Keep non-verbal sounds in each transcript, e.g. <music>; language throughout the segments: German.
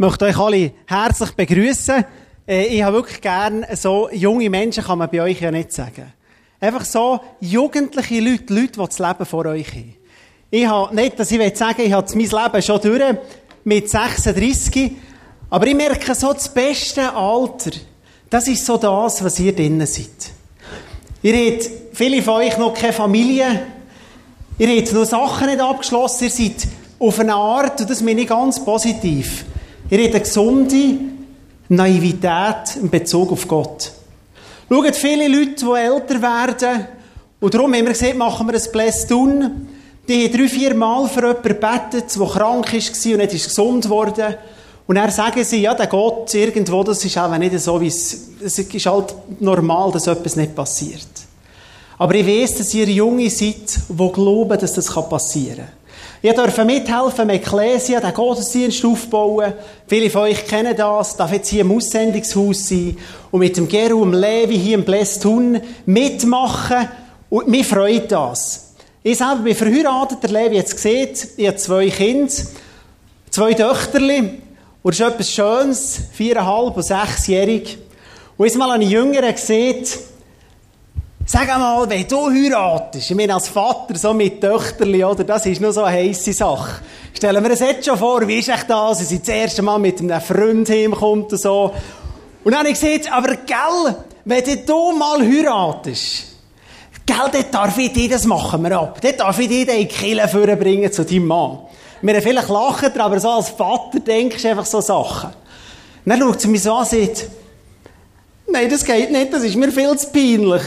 möchte euch alle herzlich begrüßen. Äh, ich habe wirklich gern so junge Menschen, kann man bei euch ja nicht sagen. Einfach so jugendliche Leute, Leute, die das Leben vor euch haben. Ich habe nicht, dass ich sagen ich habe mein Leben schon durch, mit 36, aber ich merke so, das beste Alter, das ist so das, was ihr drinnen seid. Ihr habt, viele von euch noch keine Familie, ihr habt noch Sachen nicht abgeschlossen, ihr seid auf eine Art, und das meine ich ganz positiv, Ihr habt eine gesunde Naivität in Bezug auf Gott. Schaut, viele Leute, die älter werden, und darum haben wir gesagt, machen wir ein Blästun, die haben drei, vier Mal für jemanden gebetet, der krank war und nicht ist gesund wurde. Und dann sagen sie, ja, der Gott irgendwo, das ist auch nicht so, wie es, es ist halt normal, dass etwas nicht passiert. Aber ich weiß, dass ihr Junge seid, die glauben, dass das passieren kann. Ich durfte mithelfen, im Ecclesia, den Gottesdienst aufbauen. Viele von euch kennen das. Darf jetzt hier im Aussendungshaus sein und mit dem Geru, dem Levi hier im Blästun mitmachen. Und mir freut das. Ich selber bin verheiratet, der Levi hat es gesehen. Ich habe zwei Kinder, zwei Töchterli. Und das ist etwas Schönes, viereinhalb und sechsjährig. Und jetzt mal einen Jüngeren gesehen, Sag einmal, wenn du heiratest, ich meine als Vater so mit Töchterli, oder, das ist nur so eine heisse Sache. Stellen wir uns jetzt schon vor, wie ist echt das, wenn sie das erste Mal mit einem Freund heimkommt und so. Und dann habe ich gesagt, aber gell, wenn du mal heiratest, gell, dann darf ich dir, das machen wir ab. Dann darf ich dir den Kille vorbringen zu deinem Mann. Wir haben vielleicht lachen, aber so als Vater denkst du einfach so Sachen. Dann schaut sie mich so an und sagt, Nein, das geht nicht, das ist mir viel zu peinlich.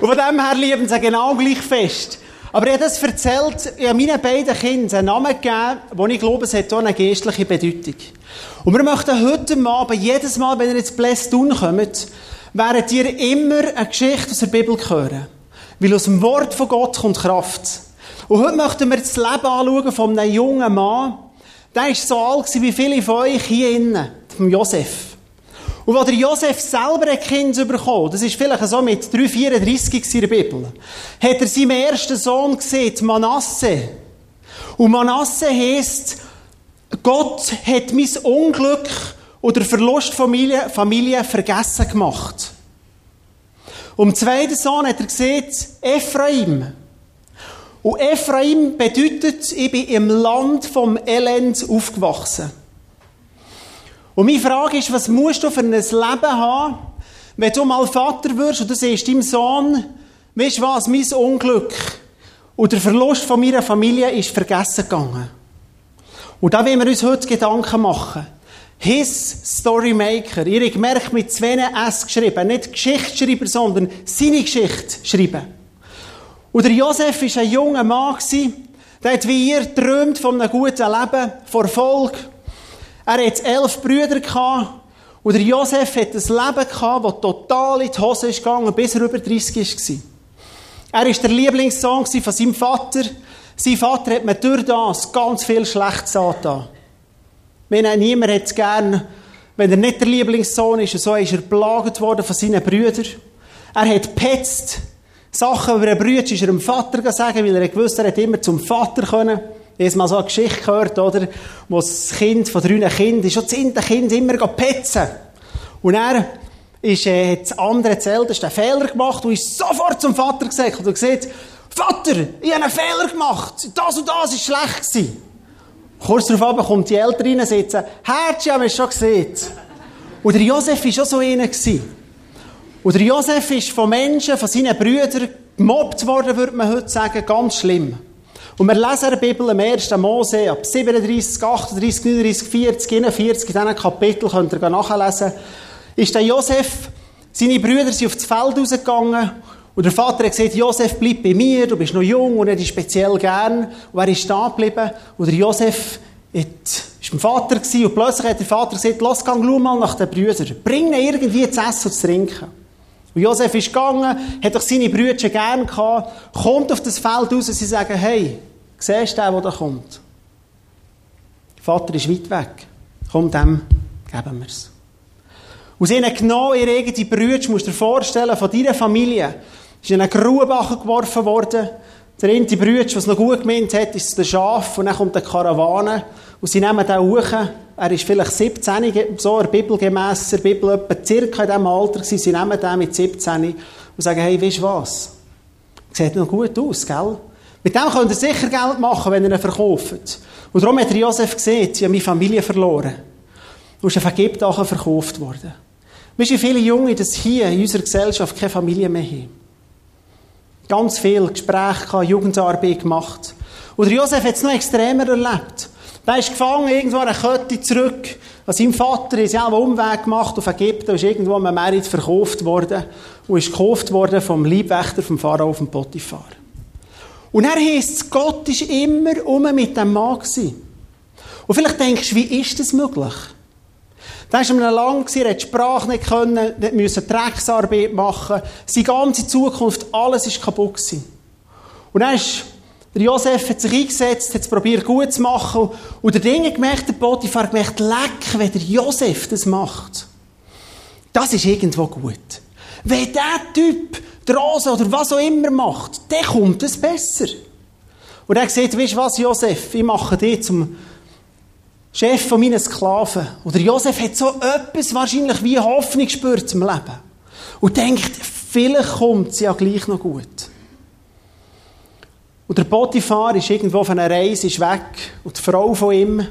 Und von dem her lieben sie genau gleich fest. Aber er hat das erzählt, ich habe meinen beiden Kindern einen Namen gegeben, wo ich glaube, es hat auch eine geistliche Bedeutung. Und wir möchten heute Abend, jedes Mal, wenn ihr jetzt Blästun kommt, werdet ihr immer eine Geschichte aus der Bibel hören. Weil aus dem Wort von Gott kommt Kraft. Und heute möchten wir das Leben anschauen von einem jungen Mann, der war so alt wie viele von euch hier innen, vom Josef. Und als der Josef selber ein Kind bekommen, das ist vielleicht so mit 3,34 in der Bibel, hat er seinen ersten Sohn gesehen, Manasse. Und Manasse heisst, Gott hat mein Unglück oder Verlust Familie, Familie vergessen gemacht. Und im zweiten Sohn hat er gesehen, Ephraim. Und Ephraim bedeutet, ich bin im Land vom Elend aufgewachsen. Und meine Frage ist, was musst du für ein Leben haben, wenn du mal Vater wirst und du siehst deinem Sohn, weißt du was, mein Unglück und der Verlust von meiner Familie ist vergessen gegangen. Und da wollen wir uns heute Gedanken machen. His Storymaker. Ihr gemerkt, mit zwei S geschrieben. Nicht Geschichtsschreiber, sondern seine Geschichte schreiben. Und der Josef war ein junger Mann, der hat wie ihr träumt von einem guten Leben, von Erfolg. Er hatte elf Brüder gehabt. Und der Josef hat ein Leben gehabt, das total in die Hose ist gegangen, bis er über 30 war. Er war der Lieblingssohn von seinem Vater. Sein Vater hat mir durch das ganz viel Schlechtes angetan. Niemand hat es gern, wenn er nicht der Lieblingssohn ist, so ist er belagert worden von seinen Brüdern. Er hat petzt. Sachen über einen Bruder ist er dem Vater sagen, weil er gewusst er hat immer zum Vater können. Ich habe mal so eine Geschichte gehört, oder? Wo das Kind von drei Kindern, schon das eine Kind immer petzen. Und er ist, äh, hat das andere, älteste, einen Fehler gemacht und ist sofort zum Vater gesagt und gesagt, Vater, ich habe einen Fehler gemacht. Das und das war schlecht gewesen. Kurz darauf kommt die Eltern rein sitzen. Herzchen, haben wir schon gesehen. Und der Josef war schon so einer gewesen. Und Josef ist von Menschen, von seinen Brüdern gemobbt worden, würde man heute sagen, ganz schlimm. Und wir lesen in der Bibel im 1. Mose ab 37, 38, 39, 40, 41, in diesen Kapitel könnt ihr nachlesen, ist der Josef, seine Brüder sind auf das Feld rausgegangen und der Vater hat gesagt, Josef, bleib bei mir, du bist noch jung und er ist speziell gern. Und er ist da geblieben und der Josef war beim Vater und plötzlich hat der Vater gesagt, los, geh, mal nach den Brüdern, bring ihnen irgendwie zu essen und zu trinken. Und Josef ist gegangen, hat doch seine Brüder gern gehabt, kommt auf das Feld raus und sie sagen, hey, siehst du den, der da kommt? Der Vater ist weit weg. Komm, dem geben wir es. Aus ihnen genau ihre eigenen Brüder, musst du dir vorstellen, von deiner Familie, ist in einen Grubenbacher geworfen worden, Der eine Brüder, was noch gut gemeint hat, ist der Schaf und dann kommt eine Karawane und sie nehmen den hoch. Er ist vielleicht 17, so der Bibel gemäss, Bibel etwa circa in diesem Alter gewesen. Sie nehmen den mit 17 und sagen, hey, weißt du was? Sieht noch gut aus, gell? Mit dem könnt ihr sicher Geld machen, wenn ihr ihn verkauft. Und darum hat Josef gesehen, sie haben meine Familie verloren. Und ist ein Vergebdachen verkauft worden. Wir sind viele Junge, die hier in unserer Gesellschaft keine Familie mehr haben. Ganz viel Gespräche Jugendarbeit gemacht. Und Josef hat es noch extremer erlebt. Der ist gefangen, irgendwo an eine Kette zurück. An seinem Vater ist ja einen Umweg gemacht auf Ägypten, ist irgendwo am Merit verkauft worden und ist gekauft worden vom Leibwächter vom Pharao vom Potiphar. Und er heisst, Gott ist immer um mit dem Mann gewesen. Und vielleicht denkst du, wie ist das möglich? Da war er lang, er hat die Sprache nicht können, musste Drecksarbeit machen, seine ganze Zukunft, alles war kaputt gewesen. Und dann ist der Josef hat sich eingesetzt, hat es probiert gut zu machen. Und der Ding gemerkt, der Potiphar gemerkt, leck, wenn der Josef das macht. Das ist irgendwo gut. Wenn der Typ die Rose oder was auch immer macht, dann kommt es besser. Und er sagt, weißt du was, Josef, ich mache dich zum Chef von meinen Sklaven. Oder Josef hat so etwas wahrscheinlich wie Hoffnung gespürt zum Leben. Und denkt, vielleicht kommt es ja gleich noch gut. Und der Potiphar ist irgendwo von einer Reise ist weg. Und die Frau von ihm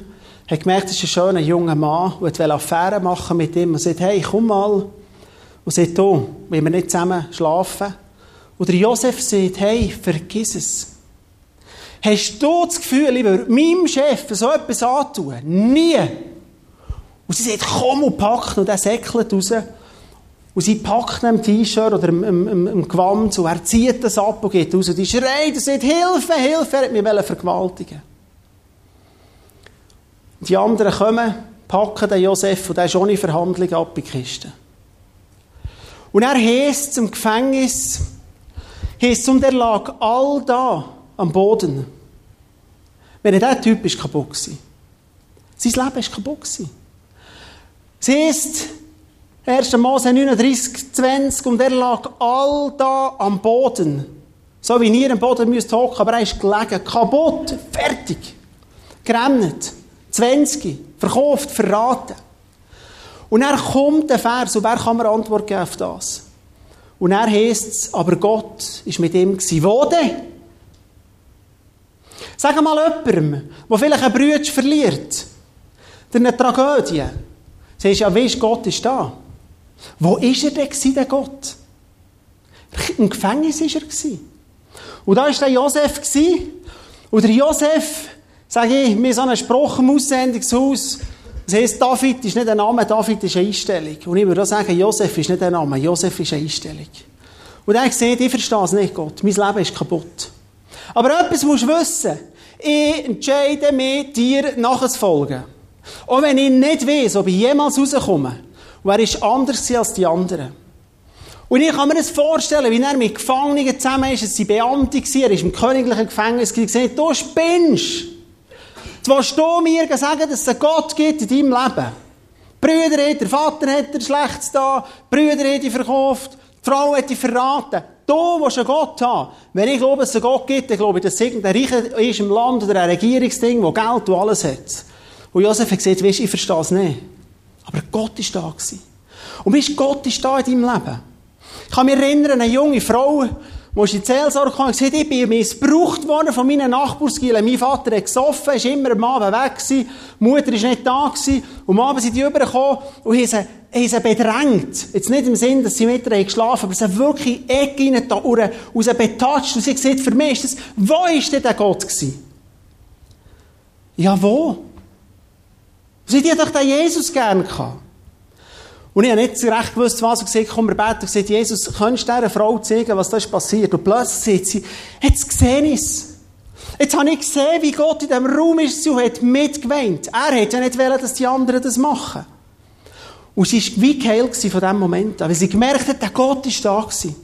hat gemerkt, das ist ein schöner junger Mann und will Affäre machen mit ihm. Und sagt, hey, komm mal. Und sagt, du, wollen wir nicht zusammen schlafen? Und der Josef sagt, hey, vergiss es. Hast du das Gefühl, lieber meinem Chef so etwas antun? Nie. Und sie sagt, komm und pack und er säckelt raus. Und sie packt ihn T-Shirt oder im, im, im, Gewand und er zieht das ab und geht raus. Und die schreit und sagt, Hilfe, Hilfe, er hat mich vergewaltigen Die anderen kommen, packen den Josef und der ist ohne Verhandlung ab in die Kiste. Und er heisst zum Gefängnis, heisst und er lag all da am Boden. Wenn er dieser Typ ist kaputt gewesen. Sein Leben ist kaputt gewesen. Es heisst, 1. Mose 39, 20, und er lag all da am Boden. So wie ihr am Boden müsst hocken, aber er ist gelegen, kaputt, fertig, gerannt, 20, verkauft, verraten. Und er kommt der Vers, und wer kann mir Antwort geben auf das? Und er heißt es, aber Gott ist mit ihm gewesen. Wo denn? Sag mal jemandem, der vielleicht einen Bruder verliert, eine Tragödie. Sagst ja, weißt, Gott ist da. Wo ist er denn, der Gott? Im Gefängnis war er. Und da war der Josef. Und der Josef, sage ich, mir so einen Spruch im Aussendungshaus, das heisst, David ist nicht ein Name, David ist eine Einstellung. Und ich würde auch sagen, Josef ist nicht ein Name, Josef ist eine Einstellung. Und er sieht, ich verstehe es nicht, Gott. Mein Leben ist kaputt. Aber etwas musst du wissen. Ich entscheide mich, dir nachzufolgen. Und wenn ich nicht weiß, ob ich jemals rauskomme, und er ist anders als die anderen. Und ich kann mir das vorstellen, wie er mit Gefangenen zusammen ist, es waren Beamte, er ist im königlichen Gefängnis, und gesagt, du spinnst. Jetzt willst du mir sagen, dass es einen Gott gibt in deinem Leben. Brüder hat, der Vater hat er Schlechtes da, Brüder hat er verkauft, die Frau hat er verraten. Du willst einen Gott haben. Wenn ich glaube, dass es einen Gott gibt, dann glaube ich, dass es irgendein Reicher ist im Land oder ein Regierungsding, das Geld und alles hat. Und Josef hat gesagt, weißt, ich verstehe es nicht. Aber Gott ist da gewesen. Und weißt, Gott ist da in deinem Leben. Ich kann mich erinnern, eine junge Frau, die in die Seelsorge kam und gesagt, ich bin missbraucht worden von meinen Nachbarskielen. Mein Vater hat gesoffen, ist immer am Abend weg gewesen, die Mutter war nicht da gewesen, und am Abend sind die rübergekommen und haben sie, haben sie bedrängt. Jetzt nicht im Sinn, dass sie mit ihr geschlafen haben, aber sie haben wirklich in die Ecke rein, und sie betatscht und sie hat gesagt, für mich ist das, wo ist denn der Gott gewesen? Ja, wo? Sie hätte doch den Jesus gern gehabt. Und ich habe nicht so recht gewusst, was. Und gesagt, komm, wir beten. Und gesagt, Jesus, könntest du dieser Frau zeigen, was da ist passiert? Und plötzlich sieht sie, jetzt sehe ich es. Jetzt habe ich gesehen, wie Gott in diesem Raum ist und hat mitgeweint. Er hätte ja nicht wollen, dass die anderen das machen. Und sie war wie geheilt von diesem Moment an, weil sie gemerkt hat, der Gott ist da gewesen.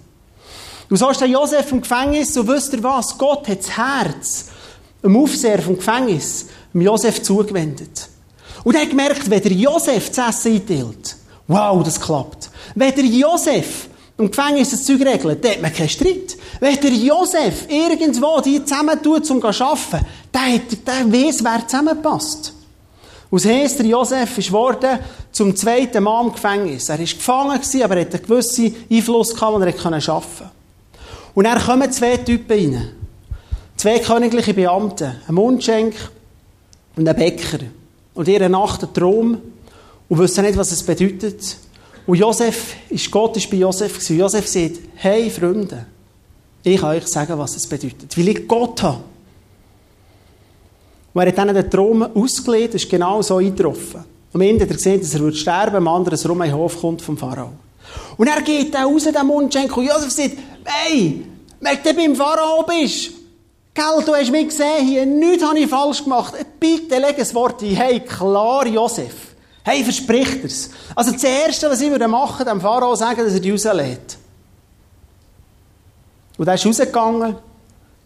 Und so ist der Josef im Gefängnis und wisst ihr was? Gott hat das Herz, dem Aufseher vom Gefängnis, dem Josef zugewendet. Und er hat gemerkt, wenn der Josef das Essen einteilt, wow, das klappt. Wenn der Josef im Gefängnis das Zeug regelt, da hat man keinen Streit. Wenn der Josef irgendwo die zusammentut, um zu arbeiten, der, der weiss, wer zusammenpasst. Und heisst, der Josef ist geworden zum zweiten Mal im Gefängnis. Er war gefangen, aber er hatte einen gewissen Einfluss, gehabt, den er arbeiten. Und dann kommen zwei Typen rein. Zwei königliche Beamte. Ein Mundschenk und ein Bäcker. Und ihre Nacht ein Traum und wissen nicht, was es bedeutet. Und Josef, ist, Gott ist bei Josef gewesen. Josef sagt, hey Freunde, ich kann euch sagen, was es bedeutet. Weil ich Gott habe. Und er hat dann den Traum ausgelegt, ist genau so eingetroffen. Am Ende hat er gesehen, dass er sterben, am anderen rum in den Hof kommt vom Pharao. Und er geht dann raus, der Mundschenk, und Josef sagt, hey, wenn du beim Pharao bist, gell, du hast mich gesehen hier, nichts habe ich falsch gemacht, bitte leg ein Wort ein, hey, klar, Josef. Hey, verspricht er's. Also das Erste, was ich würde machen, dem Pharao sagen, dass er die rauslädt. Und er ist rausgegangen,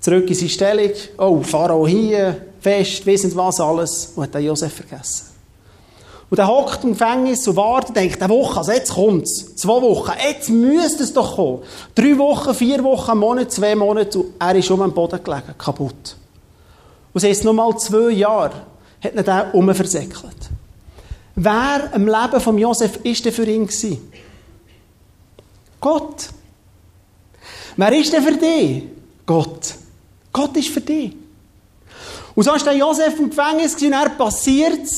zurück in seine Stellung. Oh, Pharao hier, fest, wissen was alles. Und hat den Josef vergessen. Und er hockt im Gefängnis und wartet, denkt, eine Woche, also jetzt kommt's. Zwei Wochen, jetzt müsste es doch kommen. Drei Wochen, vier Wochen, einen Monat, zwei Monate, und er ist um den Boden gelegen, kaputt. Und es ist noch mal zwei Jahre, hat er den umversäckelt. Wer im Leben von Josef ist denn für ihn gewesen? Gott. Wer ist denn für dich? Gott. Gott ist für dich. Und so ist der Josef im Gefängnis und er passiert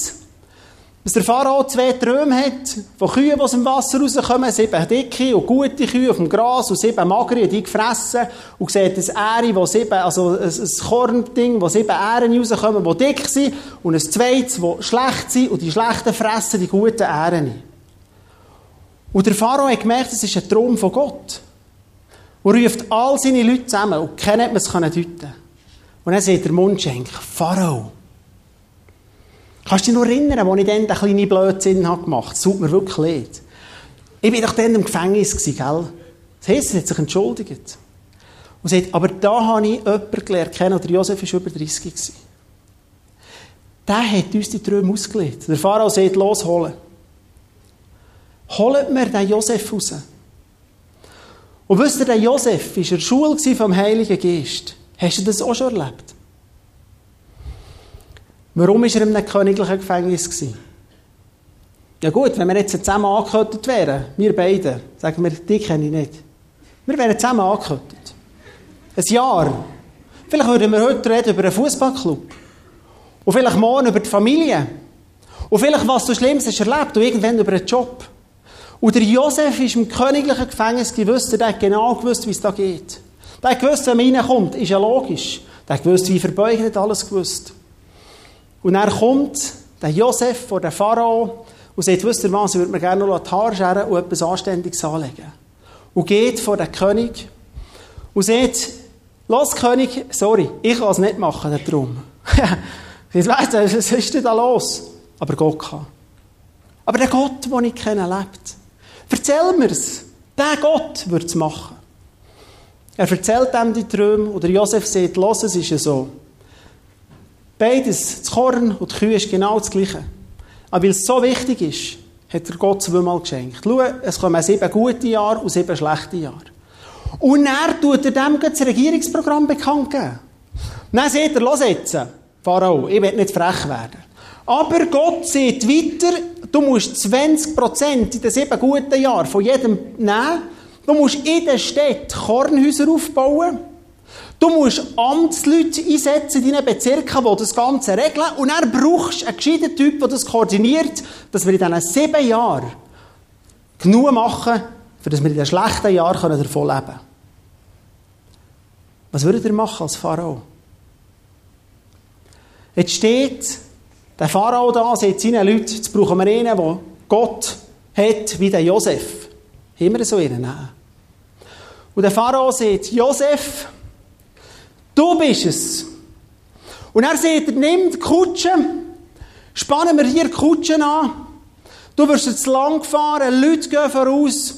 dass der Pharao zwei Träume hat, von Kühen, die aus dem Wasser rauskommen, sieben dicke und gute Kühe auf dem Gras und sieben magere, die gefressen. Und sieht ein Ähre, wo sieben, also ein, Kornding, wo sieben Ähren rauskommen, die dick sind. Und ein zweites, die schlecht sind. Und die schlechten fressen die guten Ähren. Und der Pharao hat gemerkt, das ist ein Traum von Gott. Und ruft all seine Leute zusammen. Und keiner hat es deuten. Und dann sagt der Mundschenk, Pharao, Kannst du dich noch erinnern, als ich dann den kleinen Blödsinn gemacht habe? Es tut mir wirklich leid. Ich war doch dann im Gefängnis, gell? Das heisst, er hat sich entschuldigt. Und sagt, aber da habe ich jemanden gelernt kennen, der Josef war über 30 gewesen. Der hat uns die Träume ausgelegt. Der Pharao sagt, los, holen. Holt mir den Josef raus. Und wisst ihr, der Josef war in der Schule vom Heiligen Geist. Hast du das auch schon erlebt? Warum war er in einem königlichen Gefängnis? Ja gut, wenn wir jetzt zusammen angehört wären, wir beide, sagen wir, die kenne ich nicht. Wir wären zusammen angehört. Ein Jahr. Vielleicht würden wir heute reden über einen Fußballclub. Und vielleicht morgen über die Familie. Und vielleicht, was du Schlimmes hast erlebt und irgendwann über einen Job. Und der Josef ist im königlichen Gefängnis gewusst, der hat genau gewusst, wie es da geht. Der hat gewusst, wenn man reinkommt, ist ja logisch. Der hat gewusst, wie verbeugen, hat alles gewusst. Und dann kommt der Josef vor den Pharao und sagt, wisst ihr was, ich würde mir gerne noch die Haare scheren und etwas Anständiges anlegen. Und geht vor den König und sagt, los König, sorry, ich kann es nicht machen, der Traum. ich weiss, was ist denn da los? Aber Gott kann. Aber der Gott, den ich kenne, lebt. Erzähl mir's. Der Gott wird es machen. Er erzählt ihm die Träume und der Josef sagt, los, es ist ja so. Beides, das Korn und die Kühe, ist genau das Gleiche. Aber weil es so wichtig ist, hat er Gott zweimal geschenkt. Schau, es kommen sieben gute Jahre und sieben schlechte Jahre. Und er tut er dem das Regierungsprogramm bekannt geben. dann sagt er, los jetzt, Pharao, ich will nicht frech werden. Aber Gott sagt weiter, du musst 20% in den sieben guten Jahren von jedem nehmen. Du musst in der Stadt Kornhäuser aufbauen. Du musst Amtsleute einsetzen in deinen Bezirken, die das Ganze regeln. Und dann brauchst du einen gescheiten Typ, der das koordiniert, dass wir in diesen sieben Jahren genug machen, für dass wir in den schlechten Jahren davon leben können. Was würdet ihr machen als Pharao? Jetzt steht der Pharao da, sagt seinen Leuten, jetzt brauchen wir einen, der Gott hat, wie der Josef. Immer so einen. Und der Pharao sagt, Josef, Du bist es. Und er sagt, nimmt die Kutsche, spannen wir hier die Kutsche an. Du wirst jetzt lang fahren, Leute gehen voraus.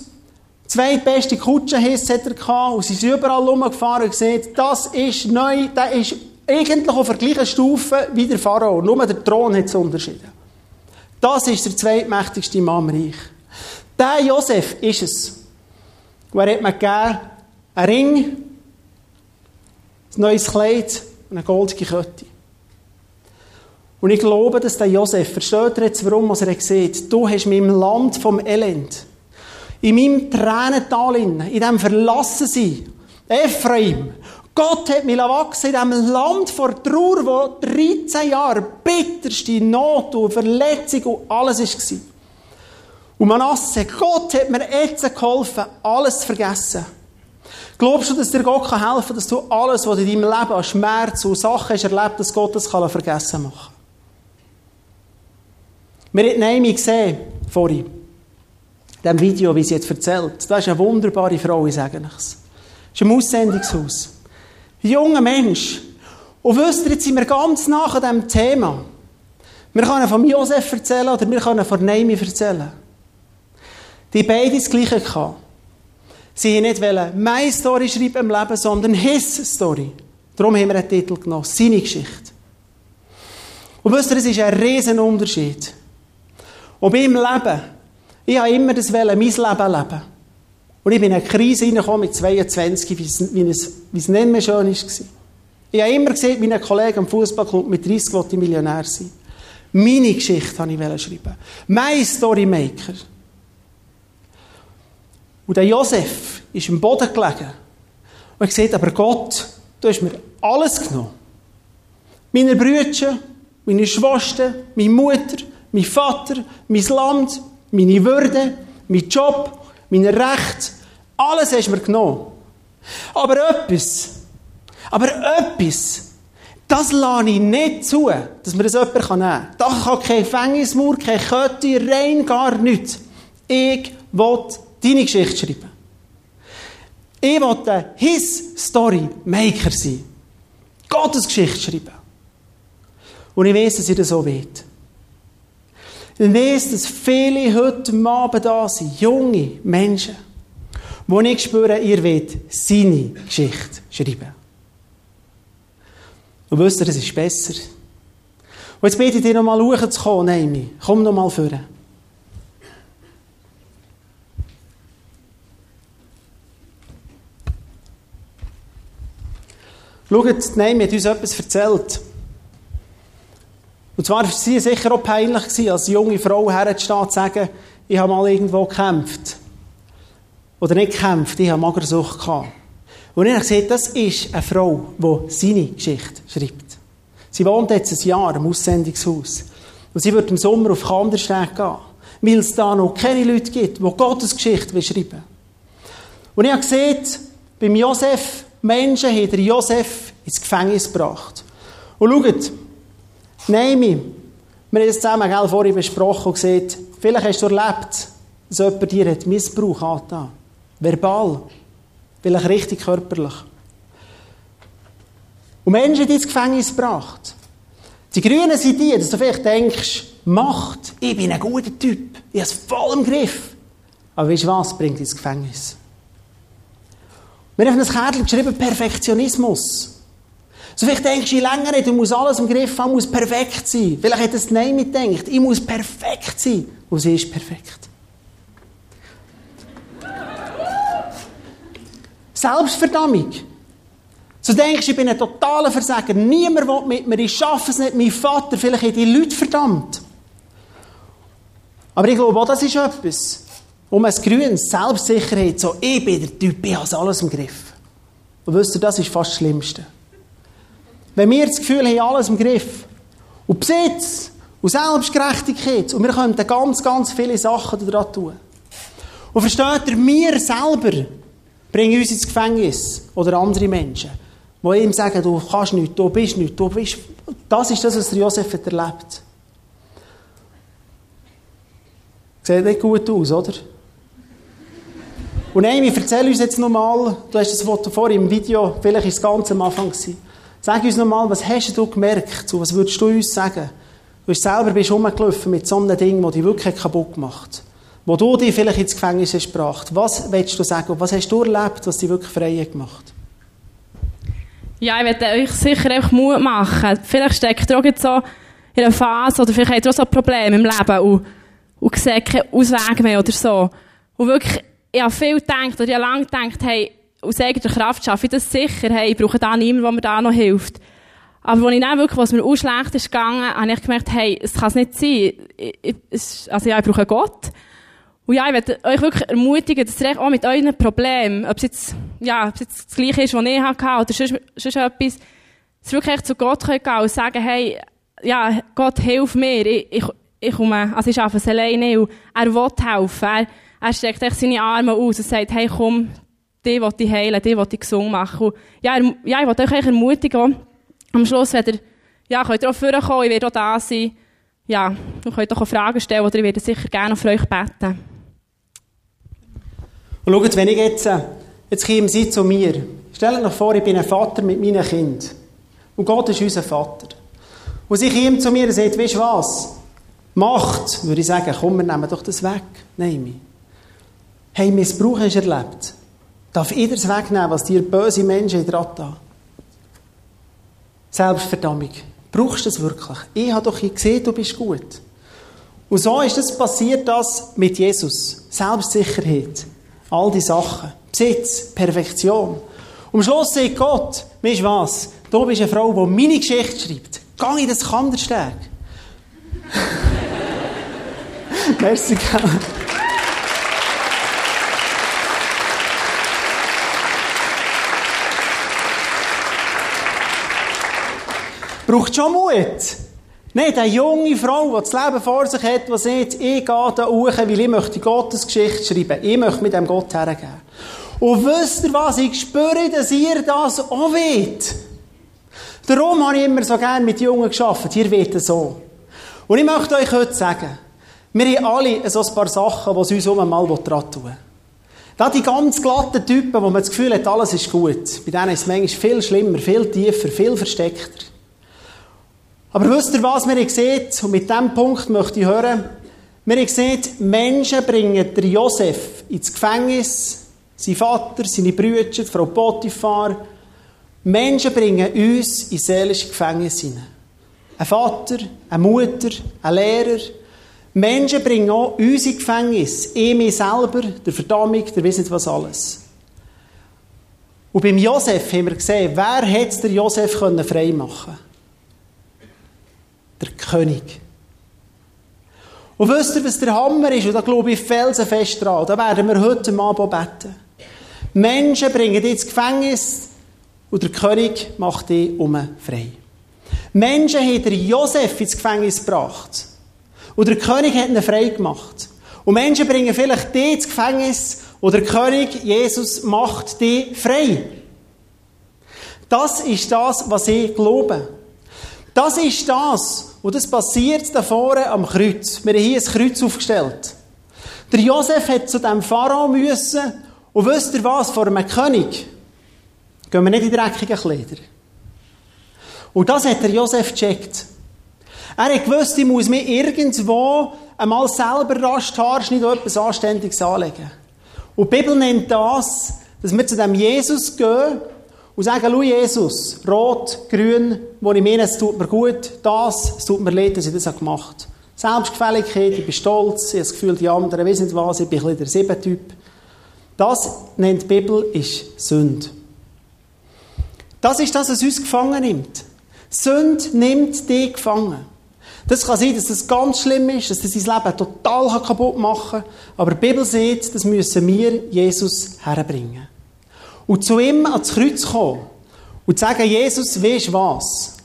Zwei beste Kutschenhisse hat er gehabt und sie sind überall rumgefahren und gesehen, das ist neu, der ist eigentlich auf der gleichen Stufe wie der Pharao. Nur der Thron hat es unterschieden. Das ist der zweitmächtigste Mann im Reich. Der Josef ist es. Und er hat mir gegeben, einen Ring, ein neues Kleid und eine goldige Kette. Und ich glaube, dass der Josef, versteht er jetzt, warum was er sieht, du hast mich im Land vom Elend, in meinem Tränental, in diesem Verlassensein, Ephraim, Gott hat mich wachsen in diesem Land vor Trauer, wo 13 Jahre bitterste Not und Verletzung und alles war. Und Manasse, Gott hat mir jetzt geholfen, alles zu vergessen. Glaubst du, dass dir Gott helfen kann, dass du alles, was in deinem Leben an Schmerz und Sachen hast erlebt, dass Gott das kann vergessen machen Wir haben Naomi gesehen, vorhin, in diesem Video, wie sie jetzt erzählt. Das ist eine wunderbare Frau, ich sage es. Das ist ein Aussendungshaus. Ein junger Mensch. Und wisst ihr, jetzt sind wir ganz nach an diesem Thema. Wir können von Josef erzählen oder wir können von Naomi erzählen. Die beiden das Gleiche gehabt. Sie haben nicht meine Story schreiben im Leben, sondern his Story. Darum haben wir einen Titel genommen, seine Geschichte. Und wisst ihr, es ist ein riesen Unterschied. Und beim Leben, ich habe immer das Wollen, mein Leben leben. Und ich bin in eine Krise reingekommen mit 22, wie es, wie es, wie es nicht mehr schön war. Ich habe immer gesehen, meine Kollegen am Fußballclub mit 30 wollte Millionär sein. Meine Geschichte wollte ich schreiben. Mein Storymaker. Und der Josef ist im Boden gelegen. Und er sagt, aber Gott, du hast mir alles genommen. Meine Brüder, meine Schwester, meine Mutter, mein Vater, mein Land, meine Würde, mein Job, mein Recht, alles hast du mir genommen. Aber etwas, aber etwas, das lasse ich nicht zu, dass mir das jemand nehmen kann. Da kann kein Gefängnismauer, keine Kette, rein gar nichts. Ich will deine Geschichte schreiben. Ich will His Story Maker sein. Gottes Geschichte schreiben. Und ich weiß, dass ihr das so wollt. Ich weiß, dass viele heute Abend da sind, junge Menschen, wo ich spüre, ihr wollt seine Geschichte schreiben. Und wisst ihr, es ist besser. Und jetzt bitte ich dich noch mal hochzukommen, Naomi. Komm noch mal Schaut, Naomi hat uns etwas erzählt. Und zwar war es sicher auch peinlich, als junge Frau herzustehen und zu sagen, ich habe mal irgendwo gekämpft. Oder nicht gekämpft, ich habe Magersucht gehabt. Und ich habe gesehen, das ist eine Frau, die seine Geschichte schreibt. Sie wohnt jetzt ein Jahr im Aussendungshaus. Und sie wird im Sommer auf Kandersteg gehen, weil es da noch keine Leute gibt, die Gottes Geschichte schreiben Und ich habe gesehen, beim Josef, Menschen haben Josef ins Gefängnis gebracht. Und schaut, Naomi, wir haben das zusammen gell, vorhin besprochen und gesehen, vielleicht hast du erlebt, dass jemand dir hat Missbrauch angetan Verbal. Vielleicht richtig körperlich. Und Menschen die ins Gefängnis gebracht. Die Grünen sind die, dass du vielleicht denkst, Macht, ich bin ein guter Typ, ich habe es voll im Griff. Aber weißt du was, bringt ins Gefängnis. Wir haben auf ein Kärtchen geschrieben, Perfektionismus. So vielleicht denkst du länger nicht, du musst alles im Griff haben, muss perfekt sein. Vielleicht hat es Nein mitgedacht, ich muss perfekt sein. Und sie ist perfekt. Selbstverdammung. So denkst du, ich bin ein totaler Versager. Niemand will mit mir, ich schaffe es nicht. Mein Vater, vielleicht hat die Leute verdammt. Aber ich glaube, auch das ist etwas. Um ein grünes Selbstsicherheit, so, ich bin der Typ, ich habe alles im Griff. Und wisst ihr, das ist fast das Schlimmste. Wenn wir das Gefühl haben, alles im Griff, und Besitz, und Selbstgerechtigkeit, und wir können ganz, ganz viele Sachen daran tun. Und versteht ihr, wir selber bringen uns ins Gefängnis, oder andere Menschen, die ihm sagen, du kannst nichts, du bist nichts, du bist... Das ist das, was Josef erlebt. Sieht nicht gut aus, oder? Und Amy, erzähl uns jetzt nochmal, du hast das Foto vor im Video, vielleicht war es ganz am Anfang. Gewesen. Sag uns nochmal, was hast du gemerkt? was würdest du uns sagen? Du bist selber bist rumgelaufen mit so einem Ding, das dich wirklich kaputt gemacht Wo du dich vielleicht ins Gefängnis hast gebracht. Was willst du sagen? Was hast du erlebt, was dich wirklich frei gemacht Ja, ich werde euch sicher einfach Mut machen. Vielleicht steckt ihr auch jetzt so in einer Phase, oder vielleicht habt ihr auch so Probleme im Leben und, und seht keinen Ausweg mehr oder so. Und wirklich, ich habe viel gedacht, oder ich habe lange gedacht, hey, aus eigener Kraft schaffe ich das sicher, hey, ich brauche da niemanden, der mir da noch hilft. Aber als ich dann wirklich, was mir auch schlecht ist gegangen, habe ich gemerkt, hey, es kann es nicht sein. Ich, ich, also ja, ich brauche Gott. Und ja, ich möchte euch wirklich ermutigen, dass ihr auch mit euren Problemen, ob es jetzt, ja, ob es jetzt das Gleiche ist, was ich hatte, oder sonst, sonst etwas, dass ihr wirklich zu Gott gehen könnt und sagen, hey, ja, Gott, hilf mir. Ich, ich, ich komme, also ich schaffe es alleine und er will helfen. Er, er streckt seine Arme aus und sagt, hey, komm, die will ich heilen, die will ich gesund machen. Und ja, ja, ich will euch ermutigen, am Schluss, wenn ihr, ja, könnt ihr auch vorkommen, ich werde auch da sein. Ja, ihr könnt auch Fragen stellen oder ich werde sicher gerne für euch beten. Und schaut, wenn ich jetzt, äh, jetzt käme sie zu mir. Stellt euch vor, ich bin ein Vater mit meinem Kind. Und Gott ist unser Vater. Und sie käme zu mir und sagt, weißt du was? Macht, würde ich sagen, komm, wir nehmen doch das weg. Nein. Hey, Missbrauch hast du erlebt. Darf ich das wegnehmen, was dir böse Menschen in der da? Selbstverdammung. Brauchst du das wirklich? Ich habe doch gesehen, du bist gut. Und so ist das passiert, das mit Jesus. Selbstsicherheit. All die Sachen. Besitz, Perfektion. Am Schluss sagt Gott, weißt was? Du bist eine Frau, die meine Geschichte schreibt. Geh in das Kandersteg. <laughs> Merci, braucht schon Mut. Nicht eine junge Frau, die das Leben vor sich hat, die sagt, ich gehe da hoch, weil ich möchte Gottes Geschichte schreiben. Ich möchte mit dem Gott hergeben. Und wisst ihr was? Ich spüre, dass ihr das auch wollt. Darum habe ich immer so gerne mit Jungen geschafft. Ihr wollt so. Und ich möchte euch heute sagen, wir haben alle so ein paar Sachen, die uns um mal dran tun Da die ganz glatten Typen, wo man das Gefühl hat, alles ist gut. Bei denen ist es manchmal viel schlimmer, viel tiefer, viel versteckter. Aber wisst ihr, was wir sehen? Und mit diesem Punkt möchte ich hören. Wir sehen, Menschen bringen den Josef ins Gefängnis, sein Vater, seine Brüder, Frau Potiphar. Menschen bringen uns in seelische Gefängnis hinein. Ein Vater, eine Mutter, ein Lehrer. Menschen bringen auch uns in Gefängnis. Ich, mich selber, der Verdammung, der wissen was alles. Und beim Josef haben wir gesehen, wer hätte der Josef frei machen können? König. Und wisst ihr, was der Hammer ist? Und da glaube ich felsenfest dran. Da werden wir heute Abend beten. Menschen bringen dich ins Gefängnis und der König macht dich um frei. Menschen haben Josef ins Gefängnis gebracht. Und der König hat ihn frei gemacht. Und Menschen bringen vielleicht dich ins Gefängnis und der König, Jesus, macht dich frei. Das ist das, was ich glaube. Das ist das, und das passiert da vorne am Kreuz. Wir haben hier ein Kreuz aufgestellt. Der Josef hat zu dem Pharao müssen, und wisst ihr was, vor einem König gehen wir nicht in dreckigen Kleider. Und das hat der Josef gecheckt. Er hat gewusst, ich muss mir irgendwo einmal selber rasch die Haarschnitt oder etwas Anständiges anlegen. Und die Bibel nennt das, dass wir zu dem Jesus gehen und sagen, schau Jesus, rot, grün, wo ich meine, es tut mir gut, das, es tut mir leid, dass ich das gemacht habe. Selbstgefälligkeit, ich bin stolz, ich habe das Gefühl, die anderen wissen nicht was, ich bin ein bisschen der Sieben-Typ. Das nennt die Bibel, ist Sünde. Das ist das, was uns gefangen nimmt. Sünde nimmt dich gefangen. Das kann sein, dass das ganz schlimm ist, dass das sein Leben total kaputt machen kann. Aber die Bibel sagt, das müssen wir Jesus herbringen. Und zu ihm ans Kreuz kommen und sagen, Jesus, weißt du was?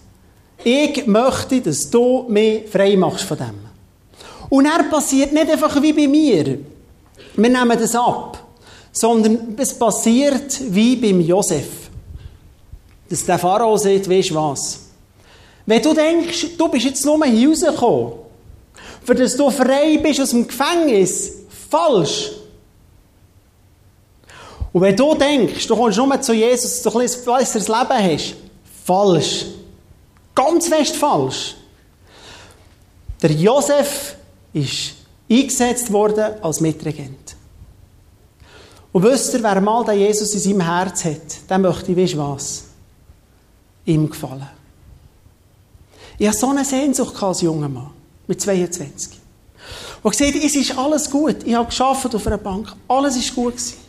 Ich möchte, dass du mich frei machst von dem. Und er passiert nicht einfach wie bei mir. Wir nehmen das ab. Sondern es passiert wie beim Josef. Dass der Pharao sagt, weißt du was? Wenn du denkst, du bist jetzt nur hier rausgekommen, für dass du frei bist aus dem Gefängnis, falsch. Und wenn du denkst, du kommst nur zu Jesus, dass du ein besseres Leben hast, falsch. Ganz fest falsch. Der Josef ist eingesetzt worden als Mitregent. Und wisst ihr, wer mal den Jesus in seinem Herz hat, der möchte, weißt was? Ihm gefallen. Ich hatte so eine Sehnsucht als junger Mann, mit 22. Der sieht, es ist alles gut. Ich habe geschafft auf einer Bank. Alles ist gut gewesen.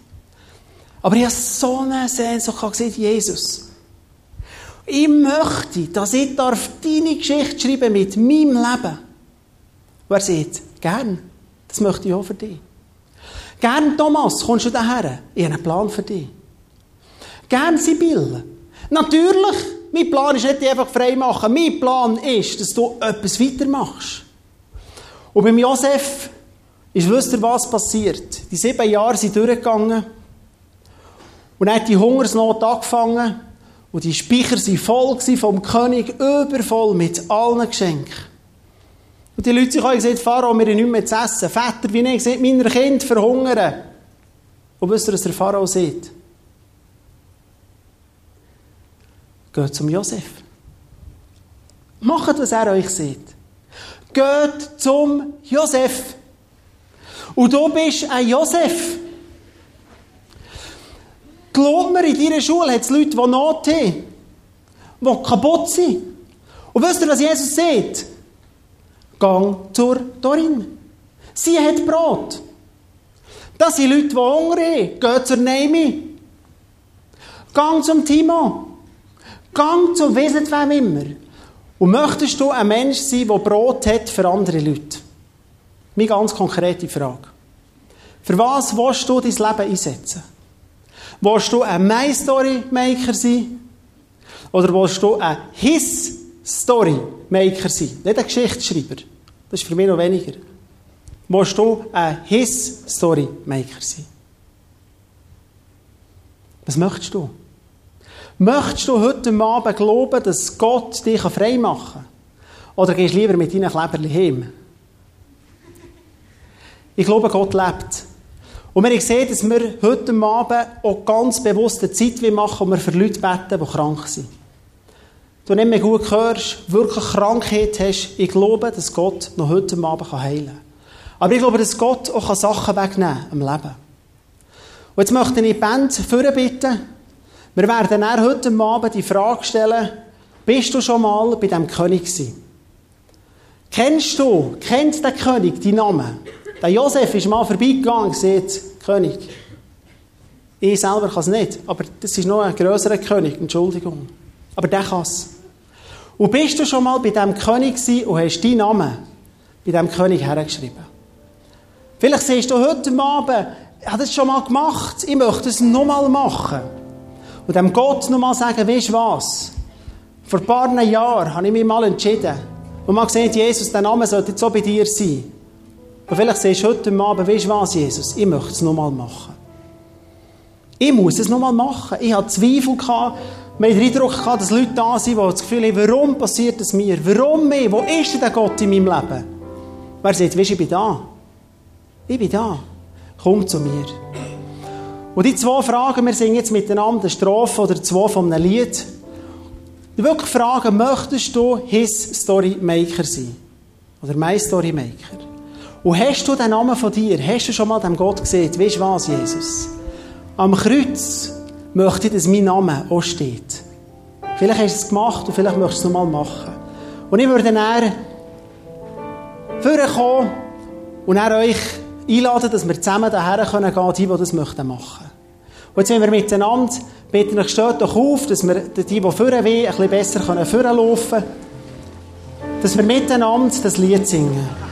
Aber ich habe so eine Sehnsucht gesehen, Jesus. Ich möchte, dass ich darf deine Geschichte schreiben mit meinem Leben. Wer sieht? Gern. Das möchte ich auch für dich. Gern, Thomas, kommst du daher? Ich habe einen Plan für dich. Gern, Sibylle. Natürlich, mein Plan ist nicht einfach frei machen. Mein Plan ist, dass du etwas weitermachst. Und beim Josef ist, wisst ihr, was passiert? Die sieben Jahre sind durchgegangen. Und dann hat die Hungersnot angefangen. Und die Speicher waren voll vom König, übervoll mit allen Geschenken. Und die Leute haben gesagt, Pharao, wir haben nichts mehr zu essen. Väter, wie ich sehe, meine Kinder verhungern. Und wisst ihr, was der Pharao sieht? Geht zum Josef. Macht, was er euch sieht. Geht zum Josef. Und du bist ein Josef. Glaub in deiner Schule hat es Leute, die Not haben, die kaputt sind. Und wisst ihr, was Jesus sieht? Gang zur Dorin. Sie hat Brot. Das sind Leute, die Hunger haben. Geh zur Neimi. Gang zum Timo. Gang zum Wesen wem immer. Und möchtest du ein Mensch sein, der Brot hat für andere Leute? Meine ganz konkrete Frage. Für was willst du dein Leben einsetzen? Willst du ein My-Story-Maker sein? Oder willst du ein His-Story-Maker sein? Nicht ein Geschichtsschreiber. Das ist für mich noch weniger. Willst du ein His-Story-Maker sein? Was möchtest du? Möchtest du heute Abend glauben, dass Gott dich frei machen kann? Oder gehst du lieber mit deinen Kleberli heim? Ich glaube, Gott lebt. Und wir sehen, dass wir heute Abend auch ganz bewusst eine Zeit machen, wo wir für Leute beten, die krank sind. Du nicht mehr gut hörst, wirklich Krankheit hast, ich glaube, dass Gott noch heute Abend heilen kann. Aber ich glaube, dass Gott auch Sachen wegnehmen kann im Leben. Und jetzt möchte ich die Band bitten. Wir werden dann heute Abend die Frage stellen, bist du schon mal bei diesem König gewesen? Kennst du, kennt der König deinen Namen? Der Josef ist mal vorbeigegangen und sieht, König. Ich selber kann es nicht, aber das ist noch ein grösserer König, Entschuldigung. Aber der kann es. Und bist du schon mal bei diesem König gewesen und hast deinen Namen bei diesem König hergeschrieben? Vielleicht siehst du heute Abend, ich habe das schon mal gemacht, ich möchte es nochmal machen. Und dem Gott nochmal sagen, weißt du was? Vor ein paar Jahren habe ich mich mal entschieden. Und mal gesehen, Jesus, der Name sollte jetzt so bei dir sein. Und vielleicht siehst du heute Abend, weißt du was, Jesus? Ich möchte es nochmal machen. Ich muss es nochmal machen. Ich hatte Zweifel gehabt. Wir den Eindruck dass Leute da sind, die das Gefühl haben, warum passiert das mir? Warum mir? Wo ist denn der Gott in meinem Leben? Wer sagt, weißt du, ich bin da. Ich bin da. Komm zu mir. Und die zwei Fragen, wir singen jetzt miteinander eine Strophe oder zwei von einem Lied. Die wirklich fragen, möchtest du His Story Maker sein? Oder My Story Maker? Und hast du den Namen von dir, hast du schon mal dem Gott gesehen? Weißt du was, Jesus? Am Kreuz möchte ich, dass mein Name auch steht. Vielleicht hast du es gemacht und vielleicht möchtest du es nochmal machen. Und ich würde dann vorkommen und dann euch einladen, dass wir zusammen daher gehen können, die, die das möchten machen. Und jetzt sind wir miteinander, bitte ich, steht doch auf, dass wir die, die vorne wollen, ein bisschen besser vorlaufen können, dass wir miteinander das Lied singen.